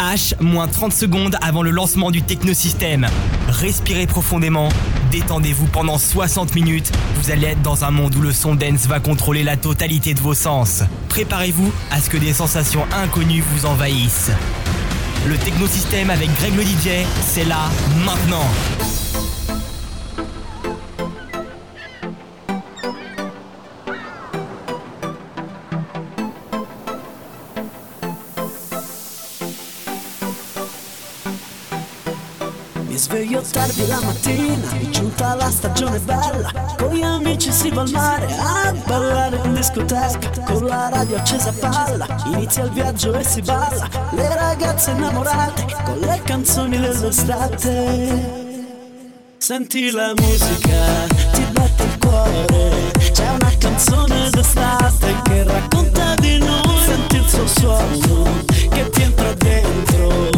H, moins 30 secondes avant le lancement du technosystème. Respirez profondément, détendez-vous pendant 60 minutes. Vous allez être dans un monde où le son dance va contrôler la totalité de vos sens. Préparez-vous à ce que des sensations inconnues vous envahissent. Le technosystème avec Greg le DJ, c'est là, maintenant. Tardi la mattina, è giunta la stagione bella, con gli amici si va al mare a ballare in discoteca, con la radio accesa a palla, inizia il viaggio e si balla, le ragazze innamorate, con le canzoni dell'estate. Senti la musica, ti batte il cuore, c'è una canzone d'estate che racconta di noi, senti il suo suono che ti entra dentro,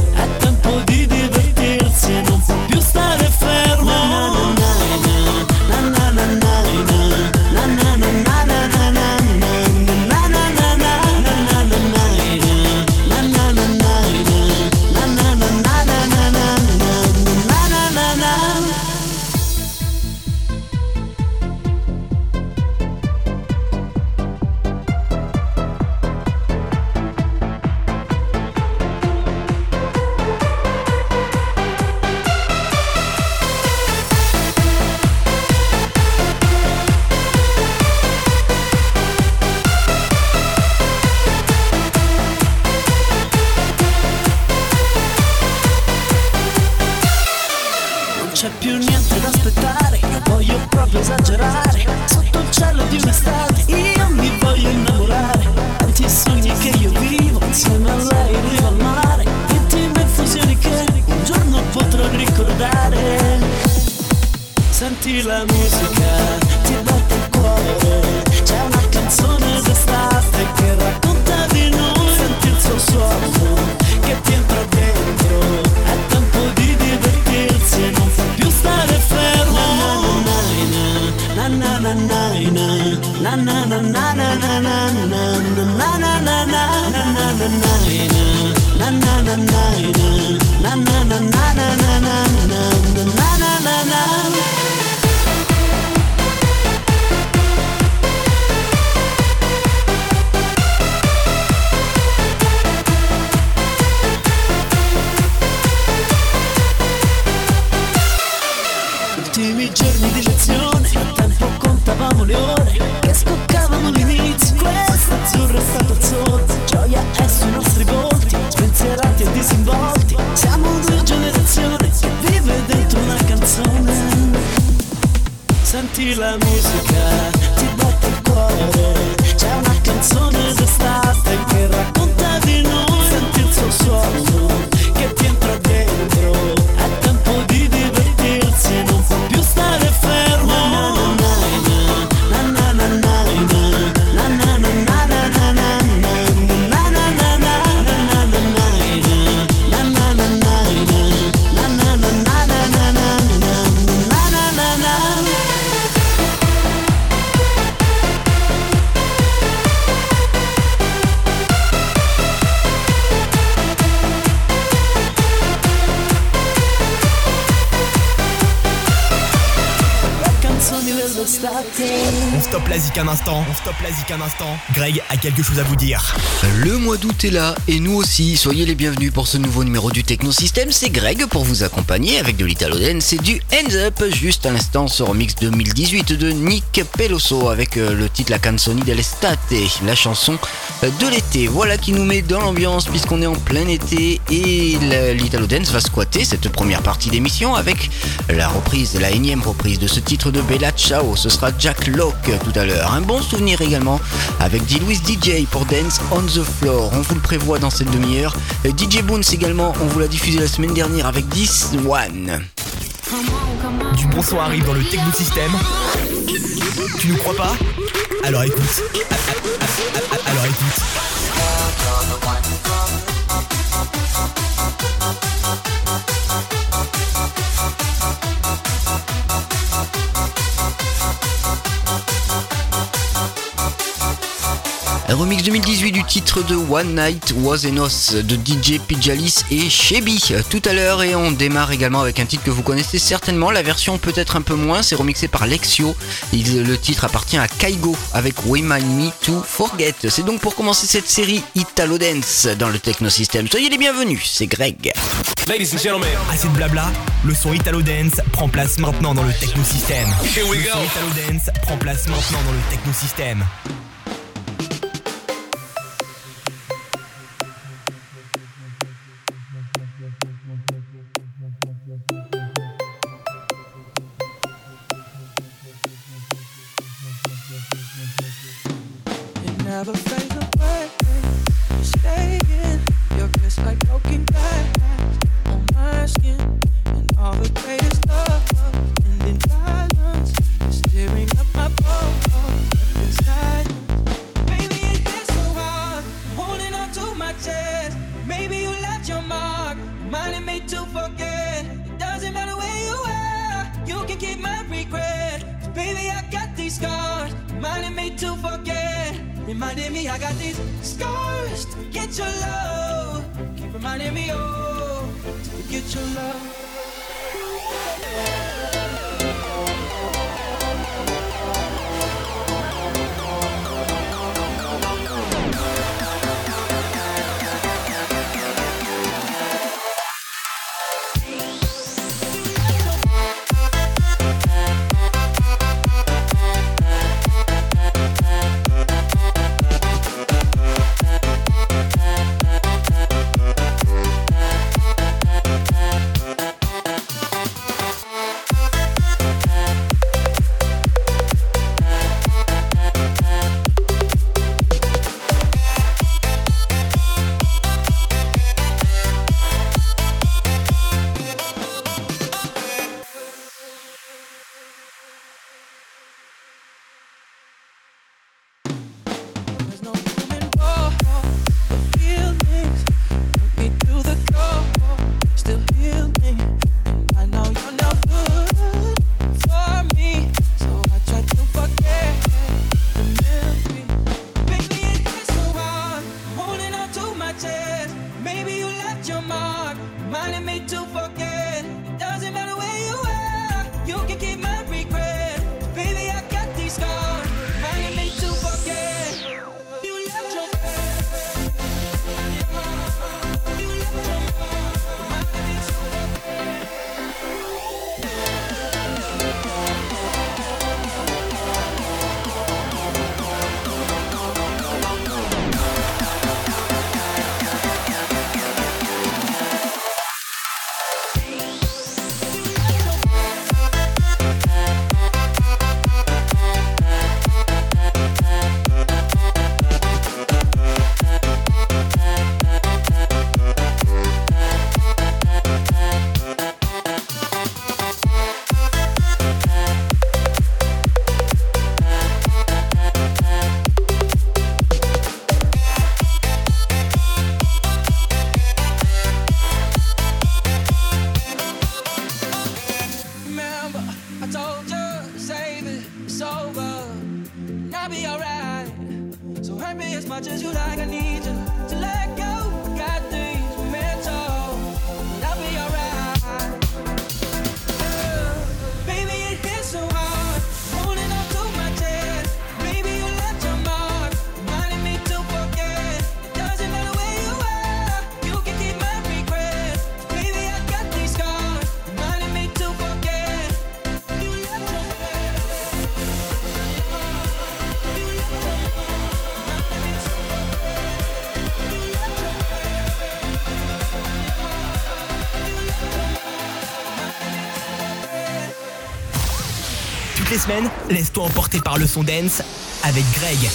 everything On stoppe la zik un instant, on stoppe la zik un instant. Greg a quelque chose à vous dire. Le mois d'août est là et nous aussi. Soyez les bienvenus pour ce nouveau numéro du Technosystème. C'est Greg pour vous accompagner avec de l'Italo Dance et du Hands Up. Juste à l'instant, ce remix 2018 de Nick Peloso avec euh, le titre La Canzoni dell'estate, la chanson euh, de l'été. Voilà qui nous met dans l'ambiance puisqu'on est en plein été et l'Italo va squatter cette première partie d'émission avec la reprise, la énième reprise de ce titre de Bella Ciao. Ce sera Jack Locke tout à l'heure. Un bon souvenir également avec D. Louis DJ pour Dance on the Floor. On vous le prévoit dans cette demi-heure. DJ Boons également, on vous l'a diffusé la semaine dernière avec This One. Du bon son arrive dans le technosystème. Tu nous crois pas? Alors écoute. Alors écoute. Remix 2018 du titre de One Night Was Enough de DJ Pijalis et Shebi tout à l'heure et on démarre également avec un titre que vous connaissez certainement, la version peut-être un peu moins, c'est remixé par Lexio. le titre appartient à Kaigo avec Remind Me to Forget. C'est donc pour commencer cette série Italo Dance dans le Technosystem. Soyez les bienvenus, c'est Greg. Ladies and gentlemen, assez de blabla, le son Italo Dance prend place maintenant dans le Technosystem. Here we go. Le son Italo Dance prend place maintenant dans le have a friend. I got these scars to get your love. Keep reminding me, oh, to get your love. Les semaines, laisse-toi emporter par le son dance avec Greg.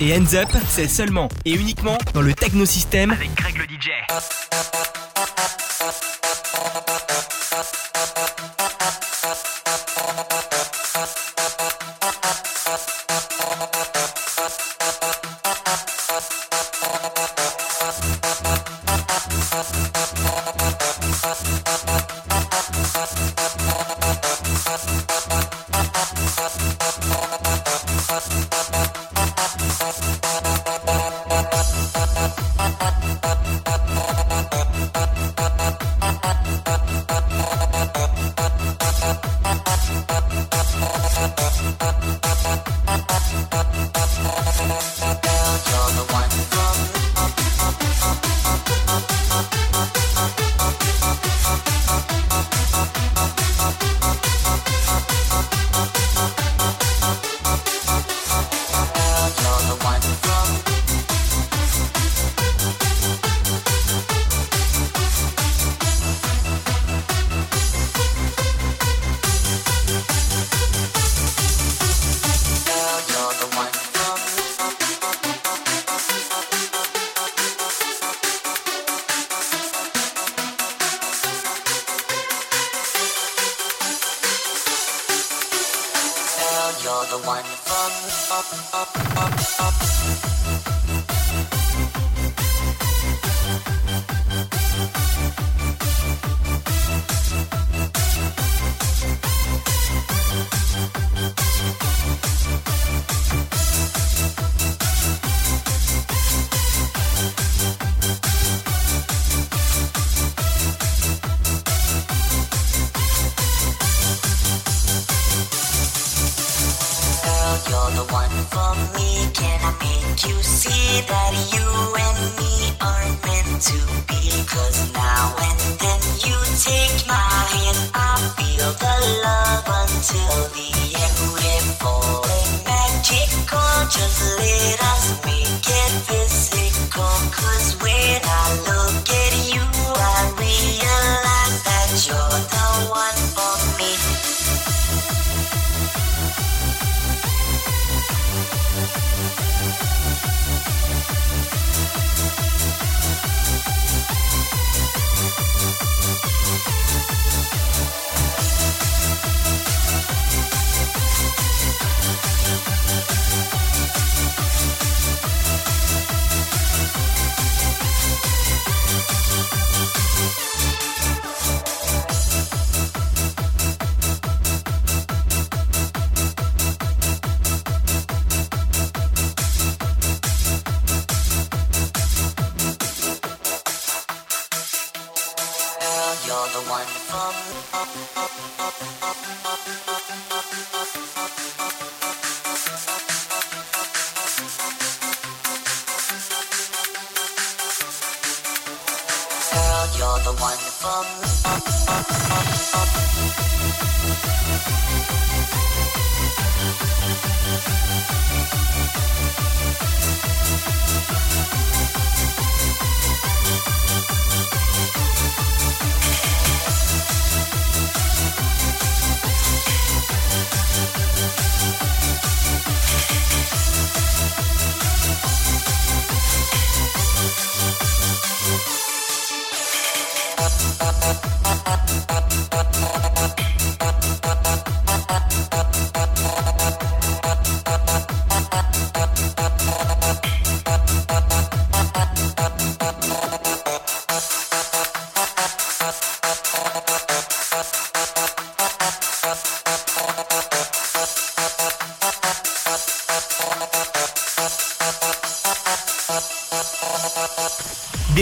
Et Hands Up, c'est seulement et uniquement dans le Technosystème avec Greg le DJ.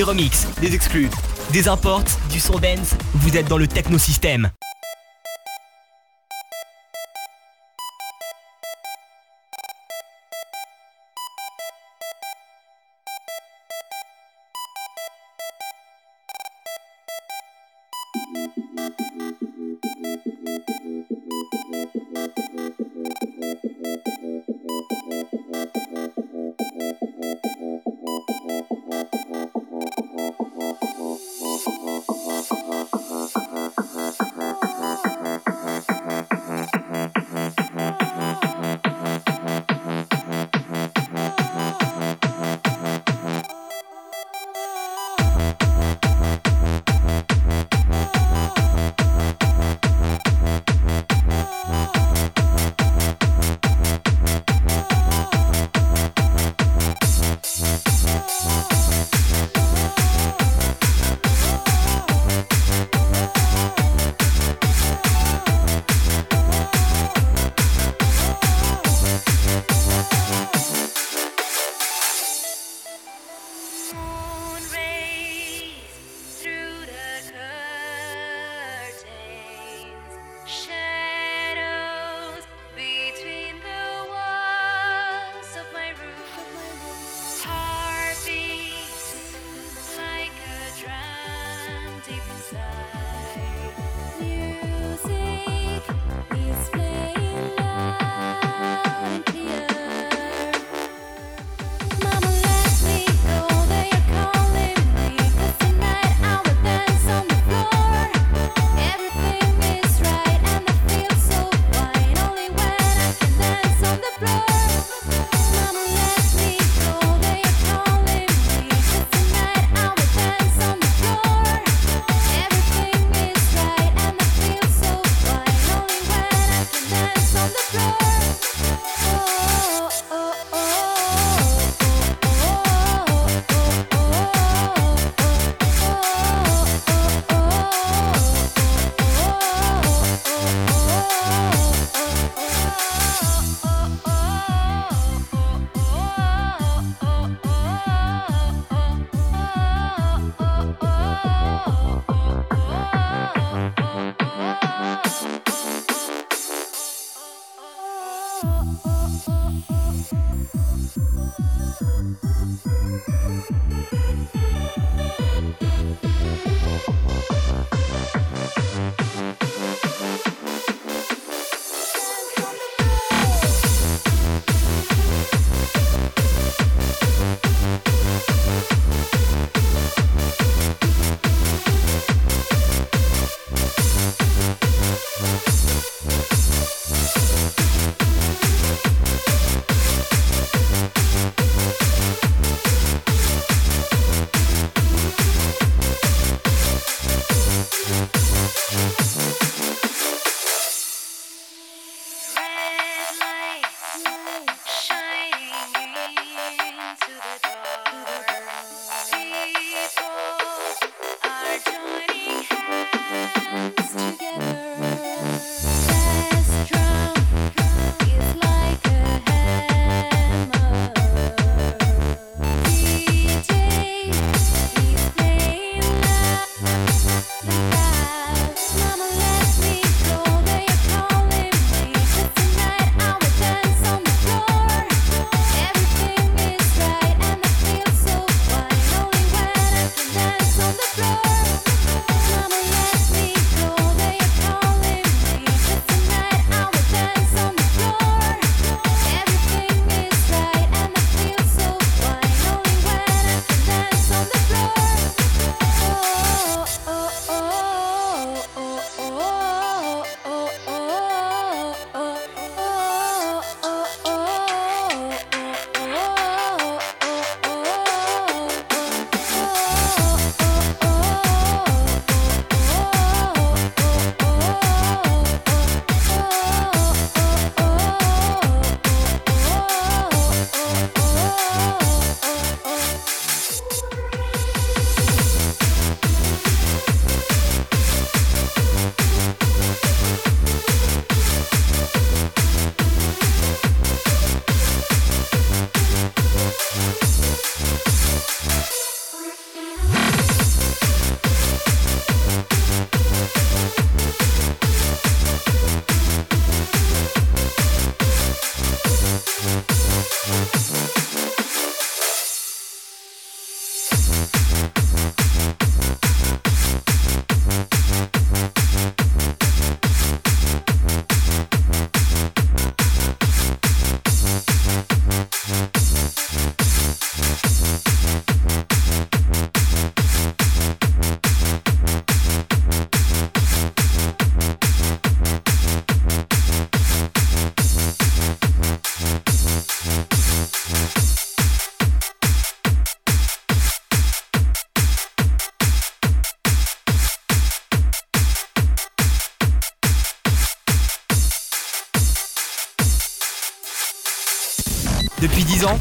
Remixes, des exclus, des imports, du son dance, vous êtes dans le technosystème.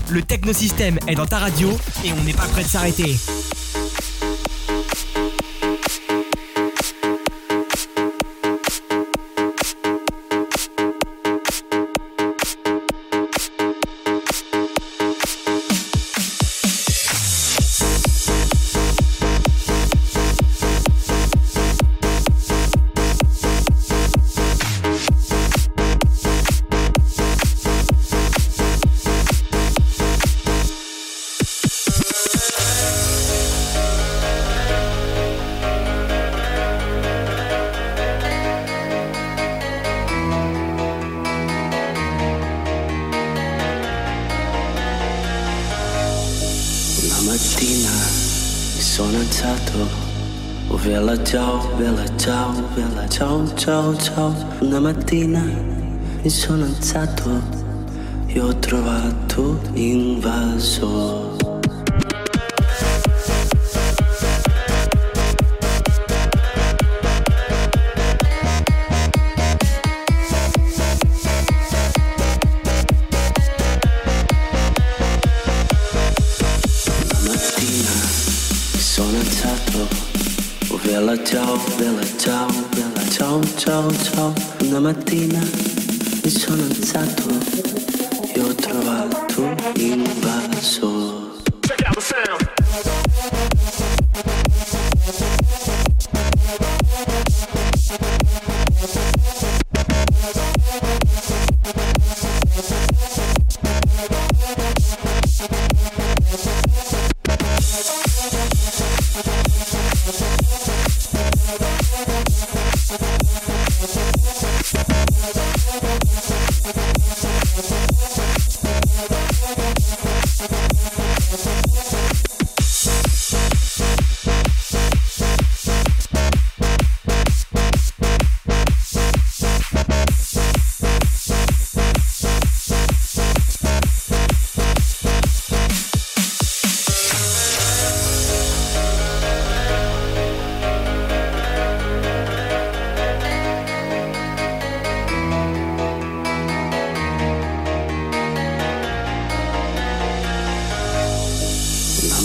Le technosystème est dans ta radio et on n'est pas prêt de s'arrêter. sono alzato Oh bella ciao, bella ciao, bella ciao, ciao, ciao Una mattina mi sono alzato e ho trovato l'invasore mattina. Mi sono alzato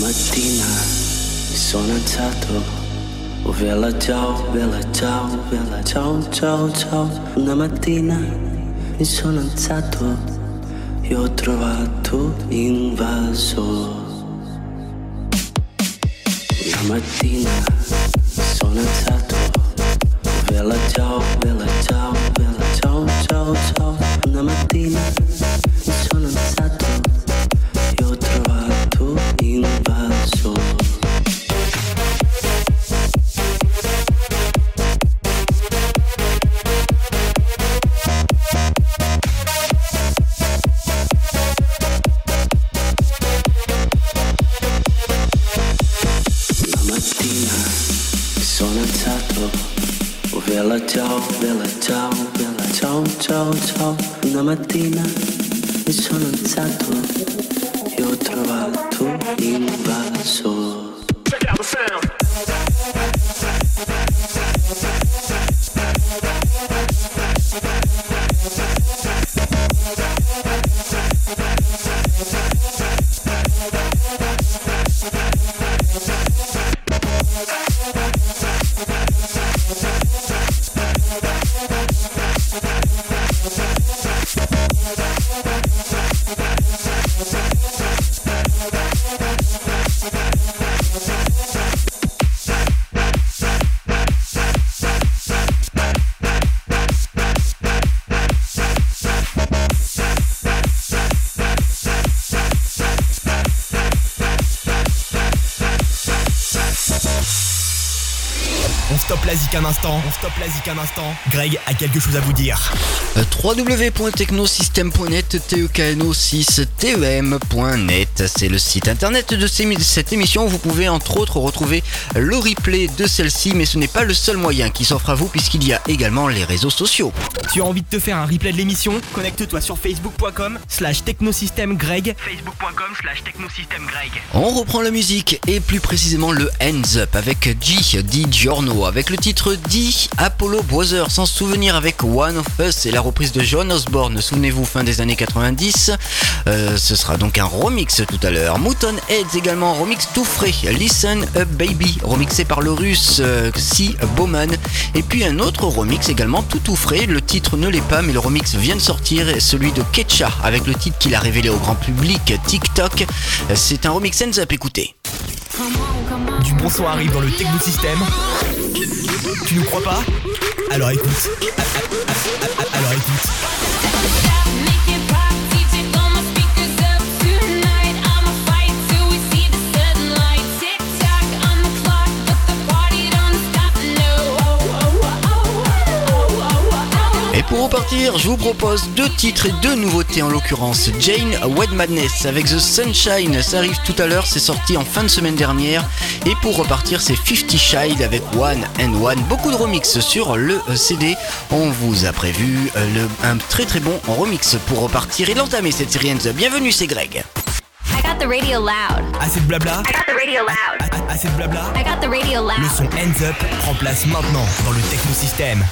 mattina mi sono alzato, oh bella ciao, bella ciao, bella ciao, ciao, ciao. Una mattina mi sono alzato e ho trovato invaso. Una mattina mi sono alzato, oh bella ciao, bella ciao, bella ciao, ciao, ciao. Una mattina mi sono alzato ciao. Una mattina mi sono alzato zik un instant. On stoppe la zik un instant. Greg a quelque chose à vous dire. Euh, www.technosystem.net, tekno6tem.net, c'est le site internet de cette émission. Vous pouvez entre autres retrouver le replay de celle-ci, mais ce n'est pas le seul moyen qui s'offre à vous puisqu'il y a également les réseaux sociaux. Tu as envie de te faire un replay de l'émission? Connecte-toi sur facebook.com slash technosystemgreg. Facebook.com slash technosystemgreg. On reprend la musique et plus précisément le Hands Up avec G, Di Giorno, avec le titre Di Apollo Brother, sans souvenir avec One of Us et la reprise de John Osborne, souvenez-vous, fin des années 90. Euh, ce sera donc un remix tout à l'heure. Mouton Heads également, remix tout frais. Listen Up Baby, remixé par le russe euh, Si Bowman. Et puis un autre remix également tout tout frais. Le titre ne l'est pas, mais le remix vient de sortir, celui de Ketcha, avec le titre qu'il a révélé au grand public, TikTok. C'est un remix Hands Up, écoutez. Du bon arrive dans le technosystème. Tu nous crois pas? Alors écoute. A- a- a- a- Alors écoute. Pour repartir, je vous propose deux titres et deux nouveautés en l'occurrence. Jane Wed Madness avec The Sunshine, ça arrive tout à l'heure, c'est sorti en fin de semaine dernière. Et pour repartir, c'est Fifty Shade avec One and One. Beaucoup de remix sur le euh, CD. On vous a prévu euh, le- un très très bon remix pour repartir et l'entamer cette série Hands Up. Bienvenue, c'est Greg. I got the radio loud. Assez de blabla. I got the radio loud. A- a- Assez de blabla. I got the radio loud. Le son Hands Up prend place maintenant dans le technosystème.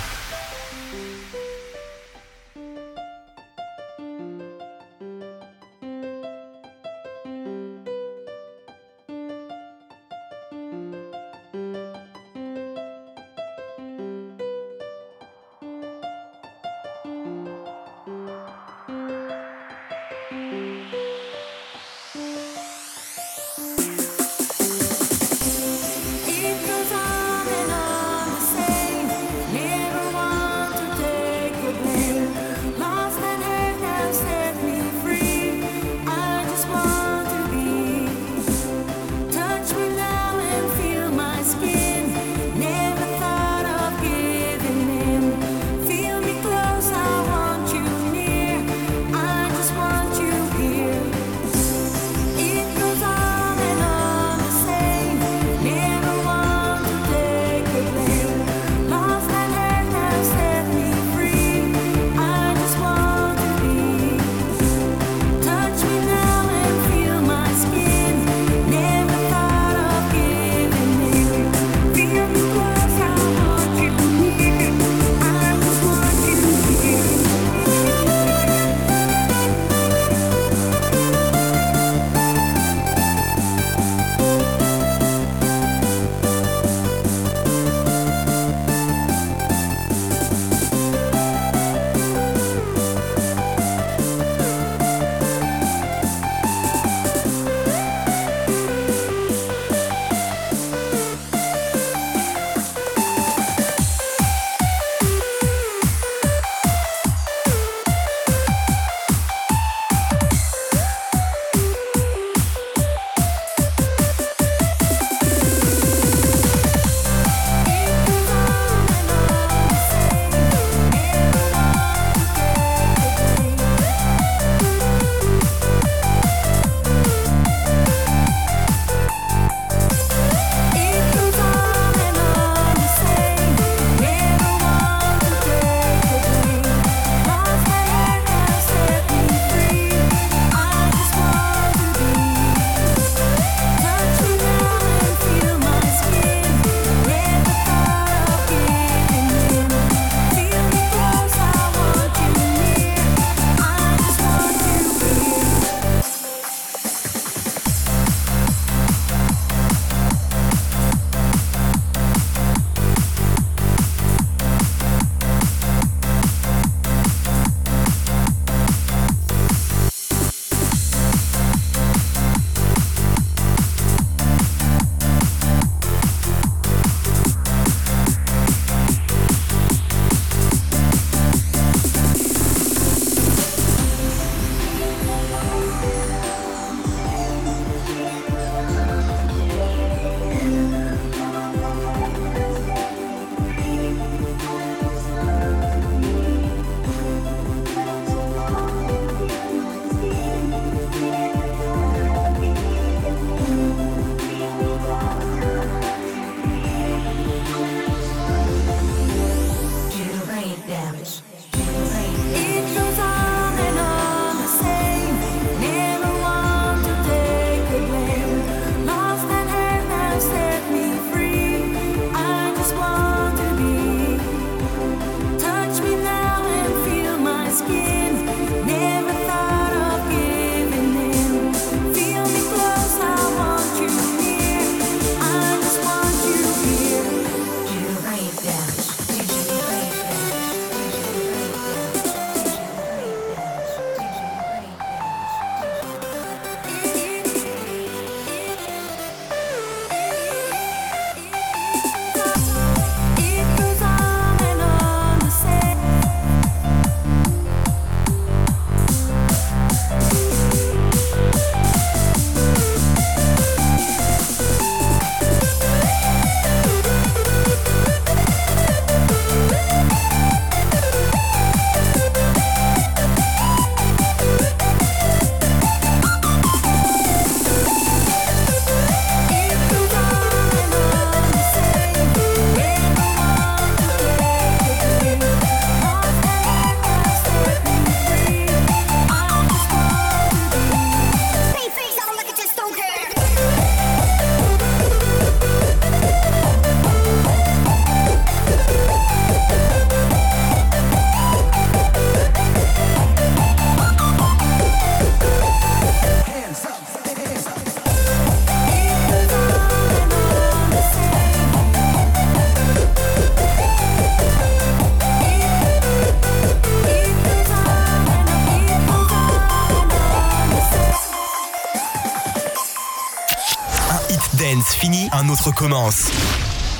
commence.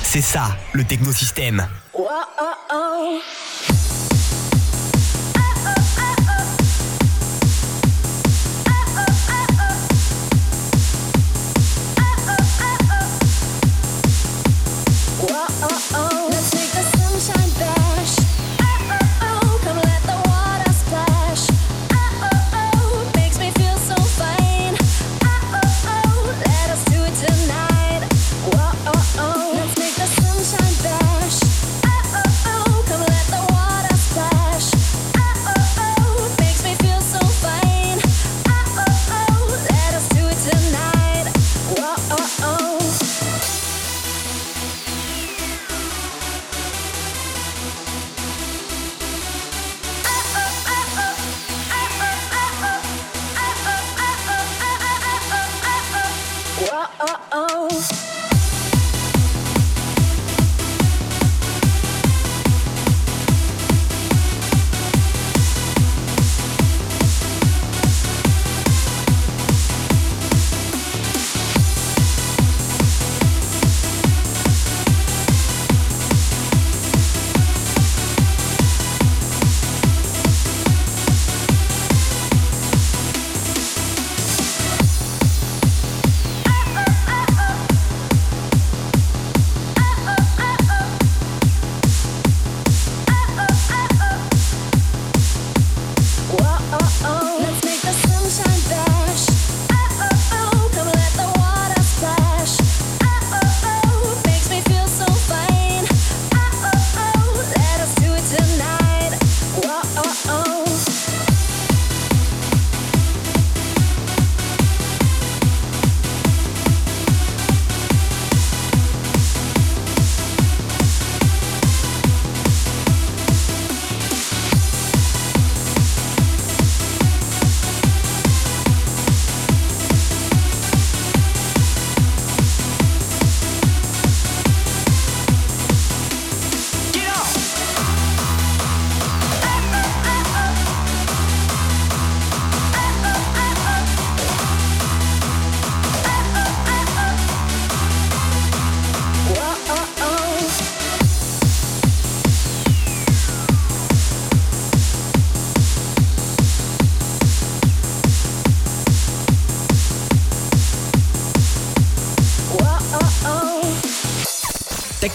C'est ça, le technosystème.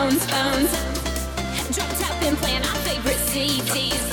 phones, phones. Dropped playing our favorite CDs.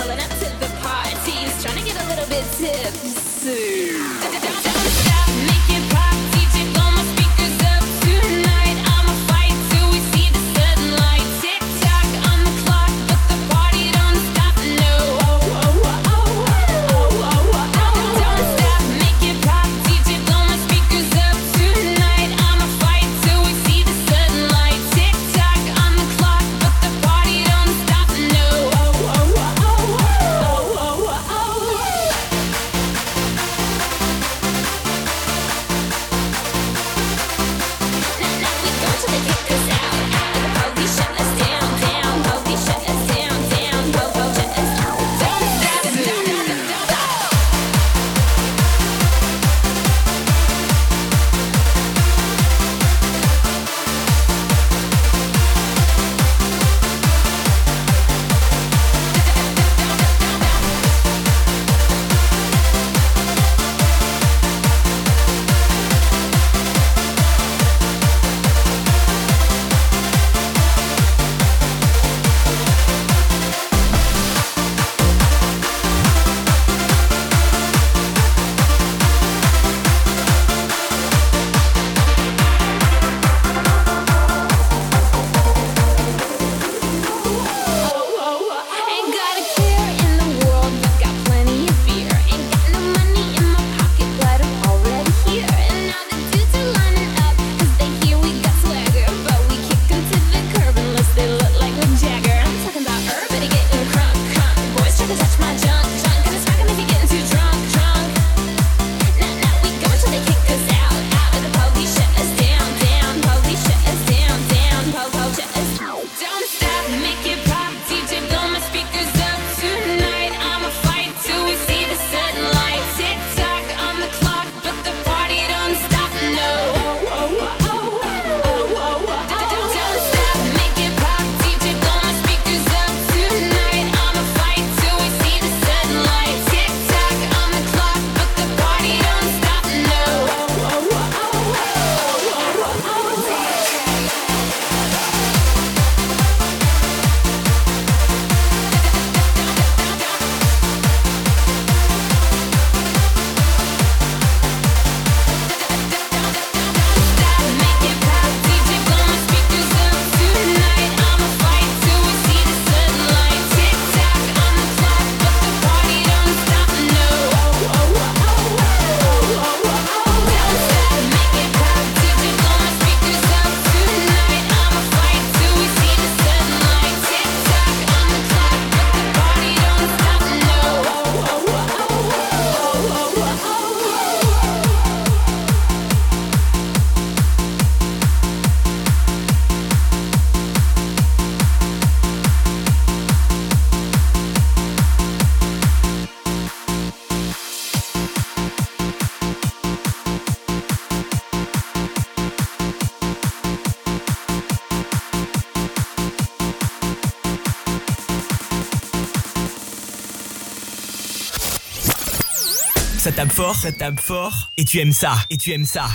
tape fort, ça tape fort, et tu aimes ça, et tu aimes ça.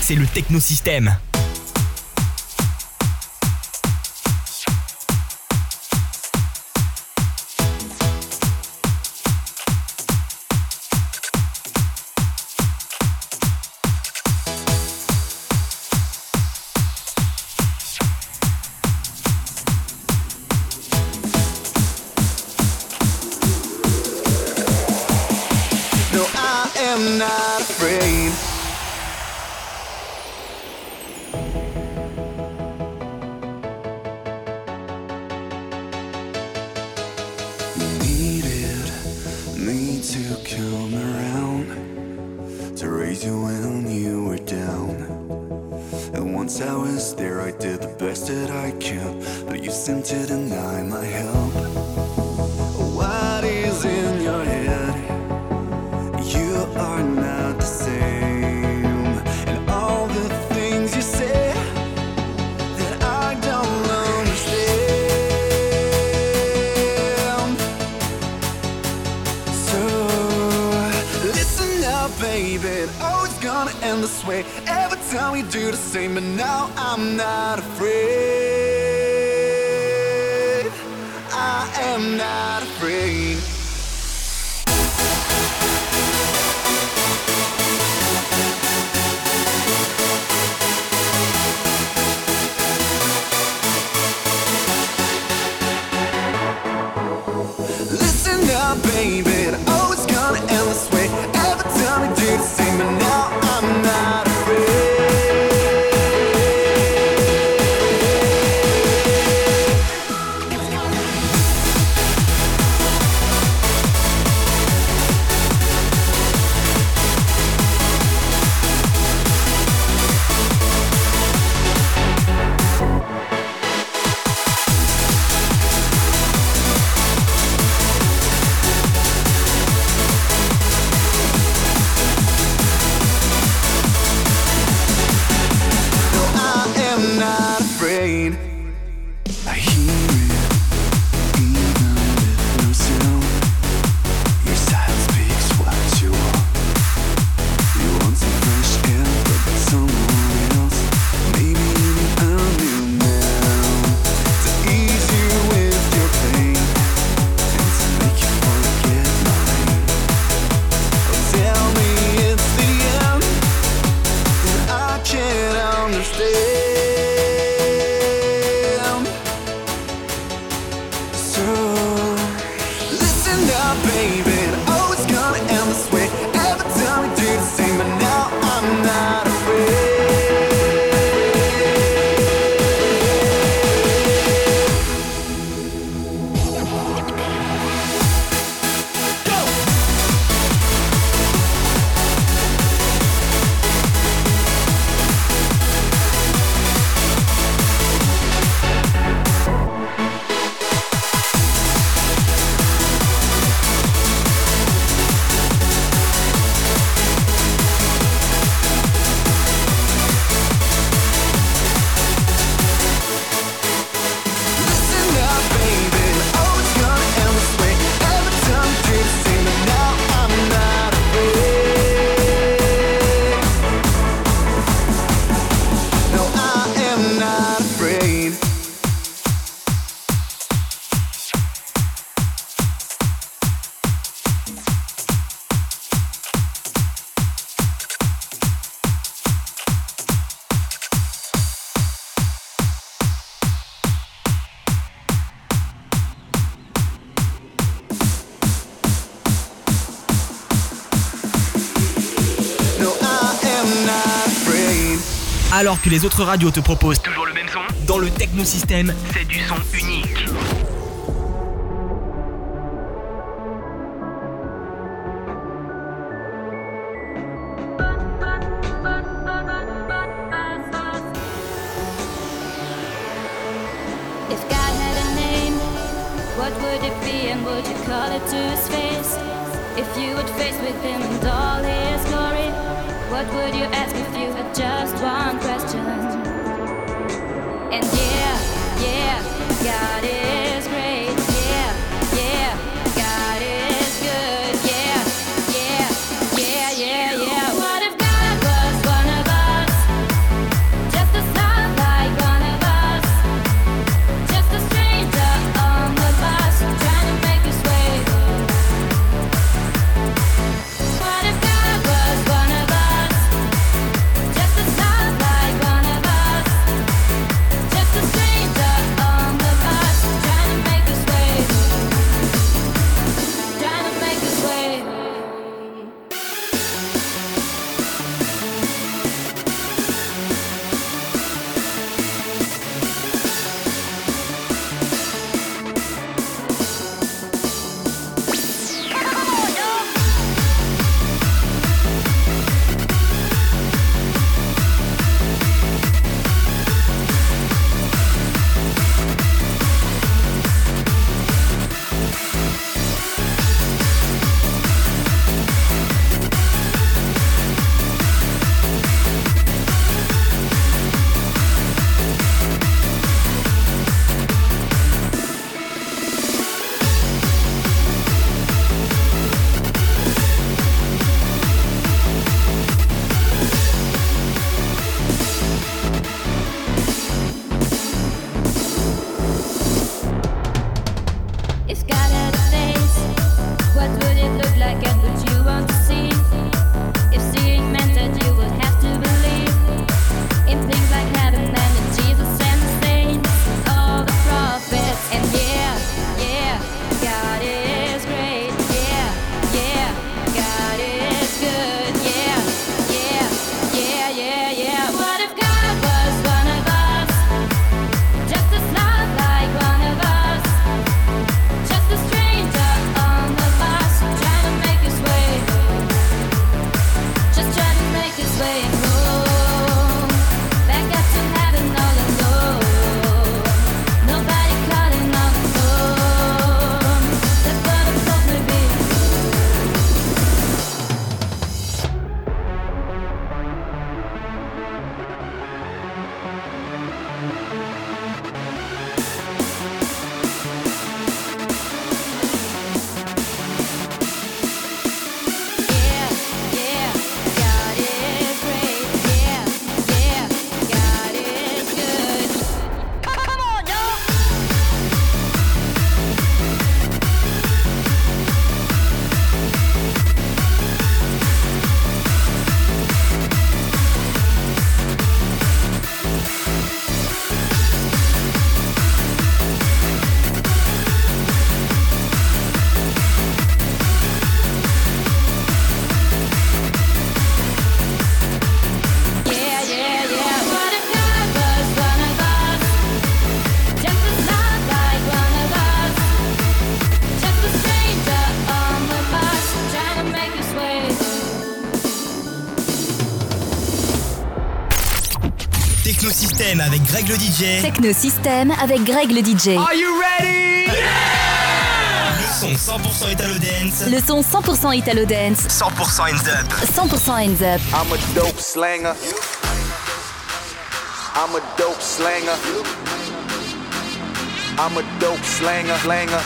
C'est le technosystème. alors que les autres radios te proposent toujours le même son, dans le technosystème, c'est du son unique. would you ask Greg le DJ. Technosystème avec Greg le DJ. Le son 100% Italo Dance. Le son 100% Italo Dance, 100% Hands Up. 100% Hands Up. I'm a dope slanger. I'm a dope slanger. I'm a dope slanger, slanger.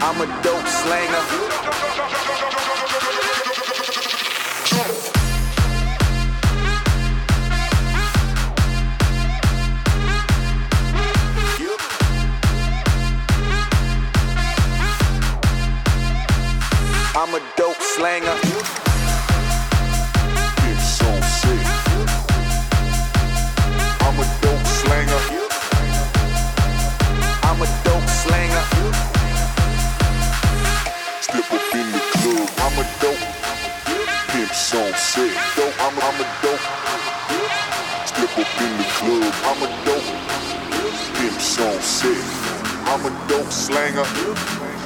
I'm a dope slanger. Slanger. It's so sick. I'm a dope slanger. I'm a dope slanger. Step up in the club. I'm a dope. Pimp song sick. I'm, a dope. Step up in the club. I'm a dope. Pimp song sick. I'm a dope slanger.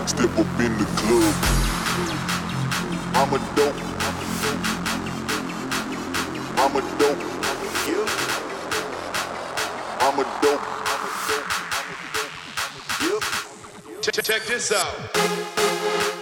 Step up in the club. I'm a dope. I'm a dope. I'm a dope. Check, check this out.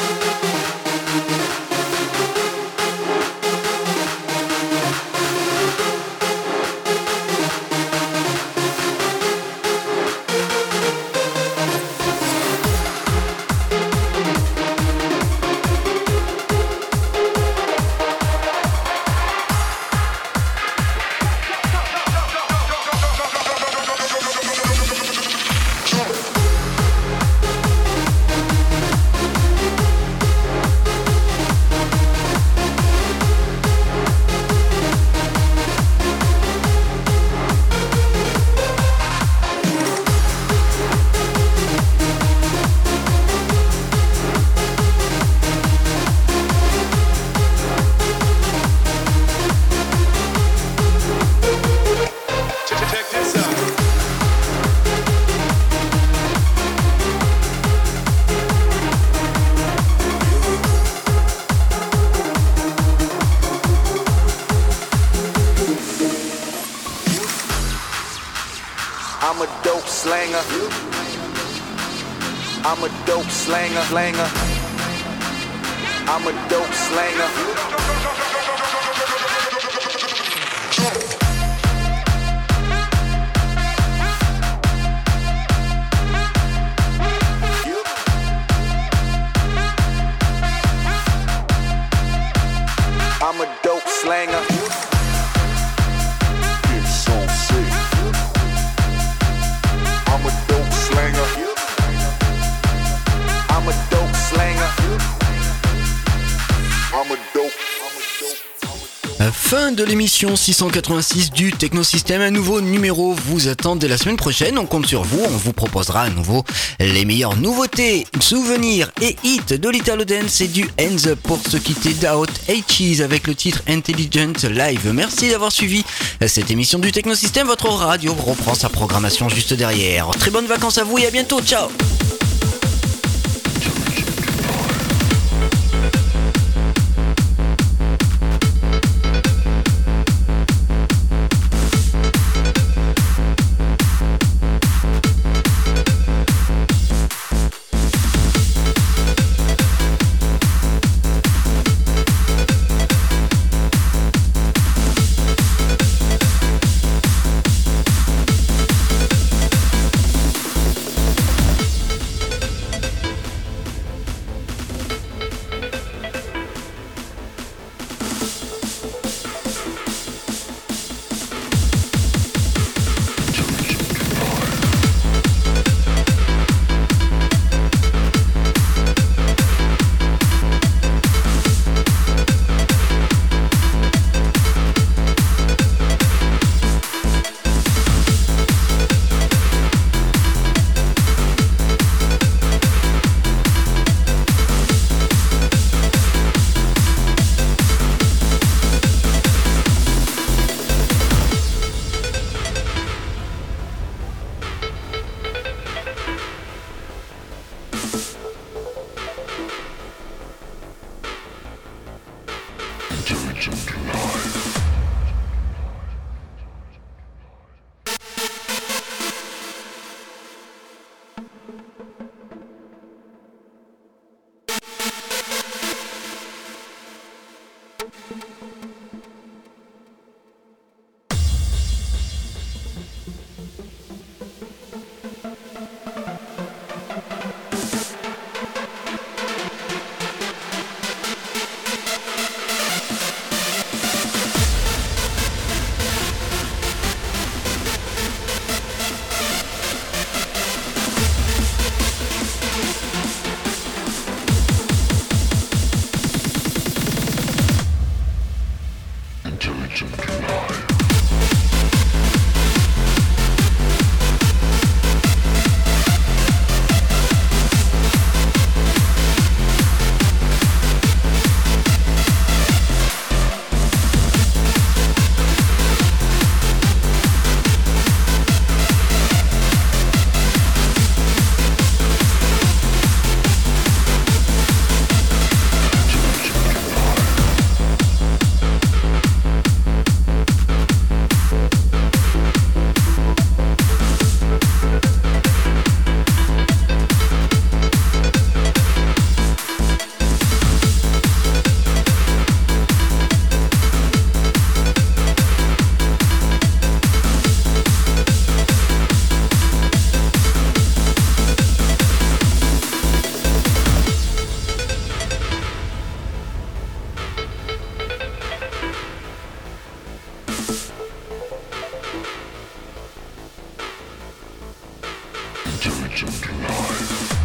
Slanger, slanger. I'm a dope slanger. Fin de l'émission 686 du Technosystème. Un nouveau numéro vous attend dès la semaine prochaine. On compte sur vous. On vous proposera à nouveau les meilleures nouveautés, souvenirs et hits de l'Italo Dance et du Hands Up pour se quitter d'Out Cheese avec le titre Intelligent Live. Merci d'avoir suivi cette émission du Technosystème. Votre radio reprend sa programmation juste derrière. Très bonnes vacances à vous et à bientôt. Ciao legend alive. legend live.